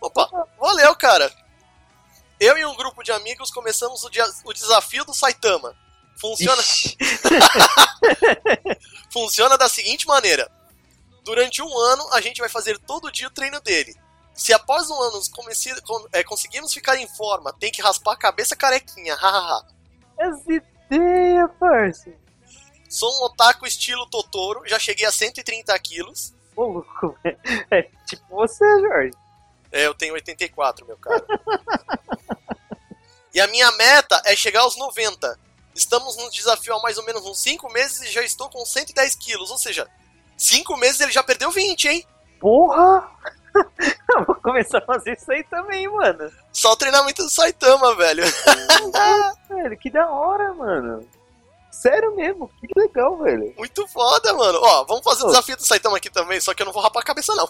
Opa, valeu, cara. Eu e um grupo de amigos começamos o, dia- o desafio do Saitama. Funciona. Funciona da seguinte maneira: durante um ano a gente vai fazer todo dia o treino dele. Se após um ano é, conseguirmos ficar em forma, tem que raspar a cabeça carequinha, hahaha. Essa ideia, parça. Sou um otaku estilo Totoro, já cheguei a 130 quilos. Ô, louco, velho. É tipo você, Jorge. É, eu tenho 84, meu cara. e a minha meta é chegar aos 90. Estamos no desafio há mais ou menos uns 5 meses e já estou com 110 quilos. Ou seja, 5 meses ele já perdeu 20, hein? Porra! Eu vou começar a fazer isso aí também, mano. Só o treinamento do Saitama, velho. Velho, que da hora, mano. Sério mesmo, que legal, velho. Muito foda, mano. Ó, vamos fazer o desafio do Saitama aqui também, só que eu não vou rapar a cabeça, não.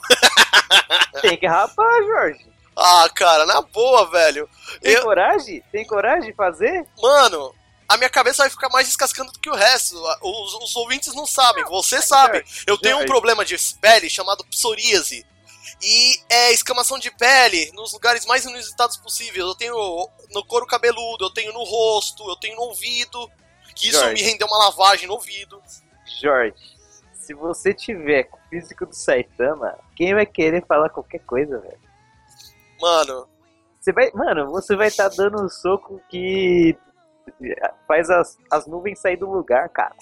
Tem que rapar, Jorge. Ah, cara, na boa, velho. Tem Eu- coragem? Tem coragem de fazer? Mano, a minha cabeça vai ficar mais descascando do que o resto. Os, os ouvintes não sabem, você sabe. Eu tenho um Jorge. problema de pele chamado psoríase. E é escamação de pele nos lugares mais inusitados possíveis. Eu tenho no couro cabeludo, eu tenho no rosto, eu tenho no ouvido. Que isso Jorge. me rendeu uma lavagem no ouvido. Jorge, se você tiver com o físico do Saitama, quem vai querer falar qualquer coisa, velho? Mano, Você vai, mano, você vai estar dando um soco que faz as, as nuvens sair do lugar, cara.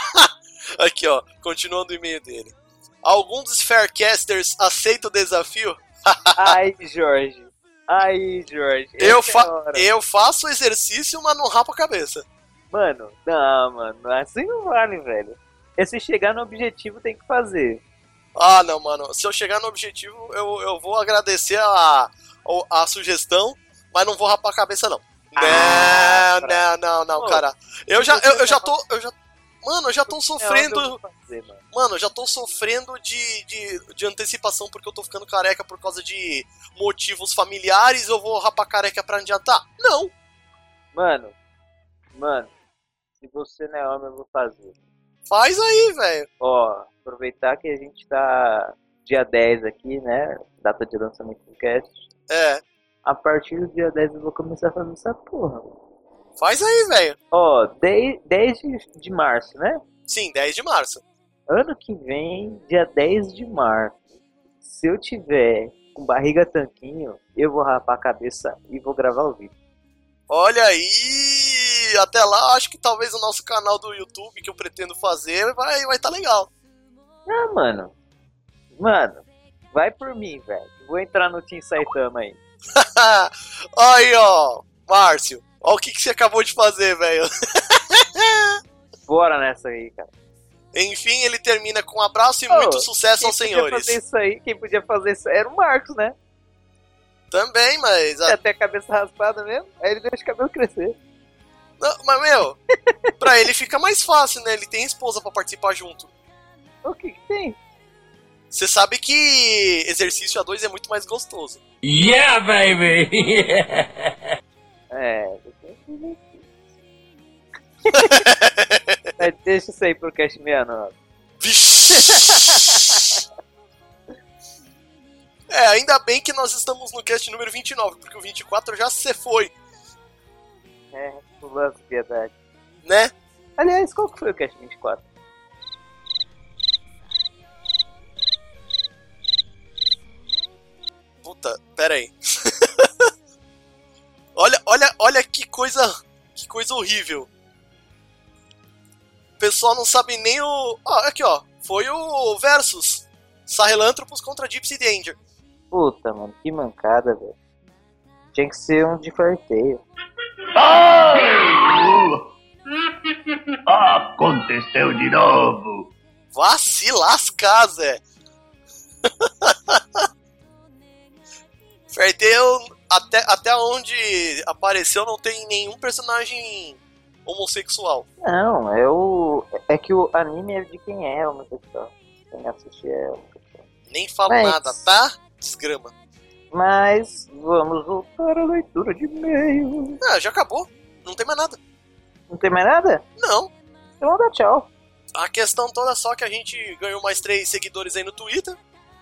aqui ó, continuando o e-mail dele. Algum dos Faircasters aceita o desafio? Ai, Jorge. Ai, Jorge. Eu, é fa hora. eu faço o exercício, mas não rapo a cabeça. Mano, não, mano, assim não vale, velho. É se chegar no objetivo tem que fazer. Ah, não, mano. Se eu chegar no objetivo, eu, eu vou agradecer a, a, a sugestão, mas não vou rapar a cabeça, não. Ah, não, pra- não, não, cara. Eu já, eu, eu já tô. Eu já, mano, eu já tô É sofrendo. fazer, mano. Mano, eu já tô sofrendo de, de, de antecipação porque eu tô ficando careca por causa de motivos familiares. Eu vou rapar careca pra adiantar? Não. Mano, mano, se você não é homem, eu vou fazer. Faz aí, velho. Ó, aproveitar que a gente tá dia 10 aqui, né? Data de lançamento do cast. É. A partir do dia 10 eu vou começar a fazer essa porra. Faz aí, velho. Ó, 10, 10 de, de março, né? Sim, 10 de março. Ano que vem, dia 10 de março. Se eu tiver com barriga tanquinho, eu vou rapar a cabeça e vou gravar o vídeo. Olha aí! Até lá, acho que talvez o nosso canal do YouTube que eu pretendo fazer vai vai tá legal. Ah, mano. Mano, vai por mim, velho. Vou entrar no Team Saitama aí. aí, ó, Márcio. Ó o que, que você acabou de fazer, velho. Bora nessa aí, cara. Enfim, ele termina com um abraço e Ô, muito sucesso Quem aos podia senhores. fazer isso aí, quem podia fazer isso era o Marcos, né? Também, mas. É até a cabeça raspada mesmo, aí ele deixa o cabelo crescer. Não, mas, meu, pra ele fica mais fácil, né? Ele tem esposa pra participar junto. O que, que tem? Você sabe que exercício a dois é muito mais gostoso. Yeah, baby! É, ver isso. Mas deixa isso aí pro cast 69. Vixe! É, ainda bem que nós estamos no cast número 29, porque o 24 já se foi, É, o lance de piedade. né? Aliás, qual que foi o cast 24? Puta, pera aí. olha, olha, olha que coisa, que coisa horrível. O pessoal não sabe nem o... Ó, aqui ó, foi o Versus. Sahelanthropus contra Gypsy Danger. Puta, mano, que mancada, velho. Tinha que ser um de farteio. Aconteceu de novo. Vá se lascar, Zé. Ferteu, até, até onde apareceu, não tem nenhum personagem homossexual. Não, é o. É que o anime é de quem é homossexual. Quem assiste é homossexual. Nem falo Mas- nada, tá? Desgrama. Mas vamos voltar à leitura de e-mail. Ah, já acabou. Não tem mais nada. Não tem mais nada? Não. Então dar tchau. A questão toda é só que a gente ganhou mais três seguidores aí no Twitter.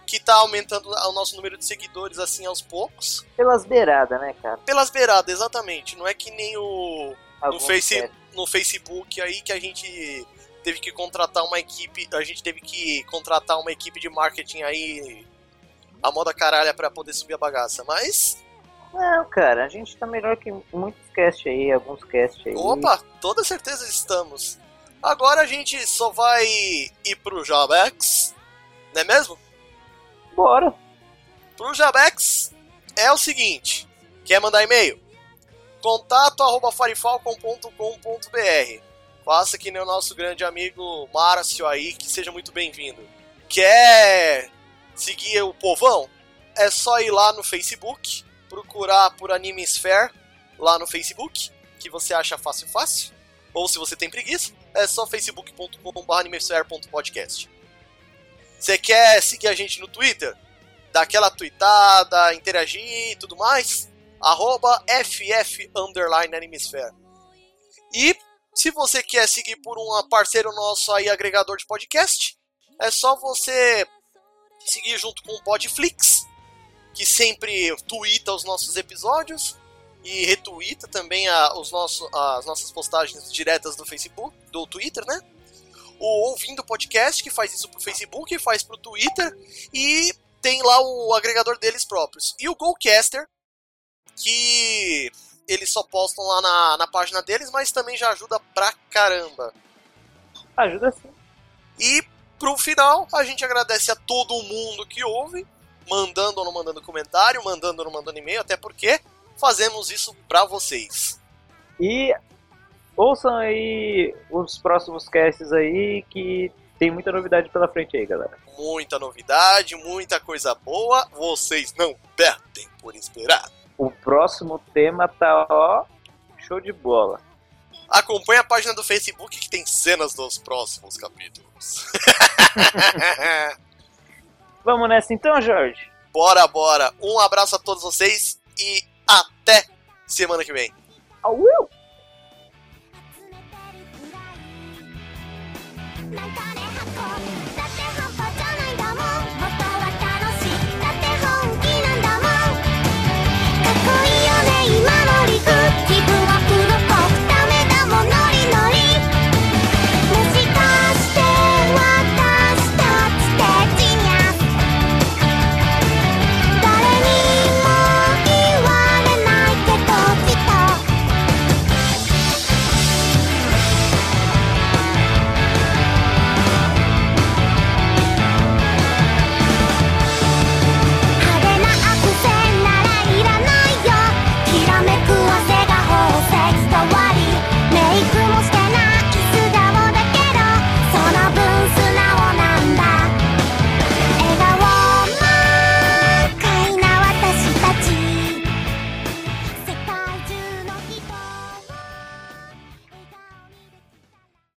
Que tá aumentando o nosso número de seguidores assim aos poucos. Pelas beiradas, né, cara? Pelas beiradas, exatamente. Não é que nem o. no, face, no Facebook aí que a gente teve que contratar uma equipe, a gente teve que contratar uma equipe de marketing aí a moda caralha pra poder subir a bagaça, mas Não, cara, a gente tá melhor que muitos cast aí, alguns cast aí. opa, toda certeza estamos. Agora a gente só vai ir pro Jabex, não é mesmo? Bora. Pro Jabex é o seguinte, quer mandar e-mail? contato arroba farifalcon.com.br Faça que nem o nosso grande amigo Márcio aí, que seja muito bem-vindo. Quer seguir o povão? É só ir lá no Facebook, procurar por Animesphere lá no Facebook, que você acha fácil fácil. Ou se você tem preguiça, é só facebook.com.br animesphere.podcast. Você quer seguir a gente no Twitter? Dar aquela tweetada, interagir e tudo mais? Arroba FF Animesphere. E se você quer seguir por um parceiro nosso aí, agregador de podcast, é só você seguir junto com o Podflix, que sempre twitta os nossos episódios e retuita também a- os nosso, as nossas postagens diretas do Facebook, do Twitter, né? O Ouvindo Podcast, que faz isso pro Facebook, faz pro Twitter e tem lá o agregador deles próprios. E o Gocaster, que eles só postam lá na, na página deles, mas também já ajuda pra caramba. Ajuda sim. E pro final, a gente agradece a todo mundo que ouve, mandando ou não mandando comentário, mandando ou não mandando e-mail, até porque fazemos isso pra vocês. E ouçam aí os próximos casts aí, que tem muita novidade pela frente aí, galera. Muita novidade, muita coisa boa, vocês não perdem por esperar. O próximo tema tá, ó, show de bola. Acompanhe a página do Facebook que tem cenas dos próximos capítulos. Vamos nessa então, Jorge? bora, bora. Um abraço a todos vocês e até semana que vem. Au, なんかね運ん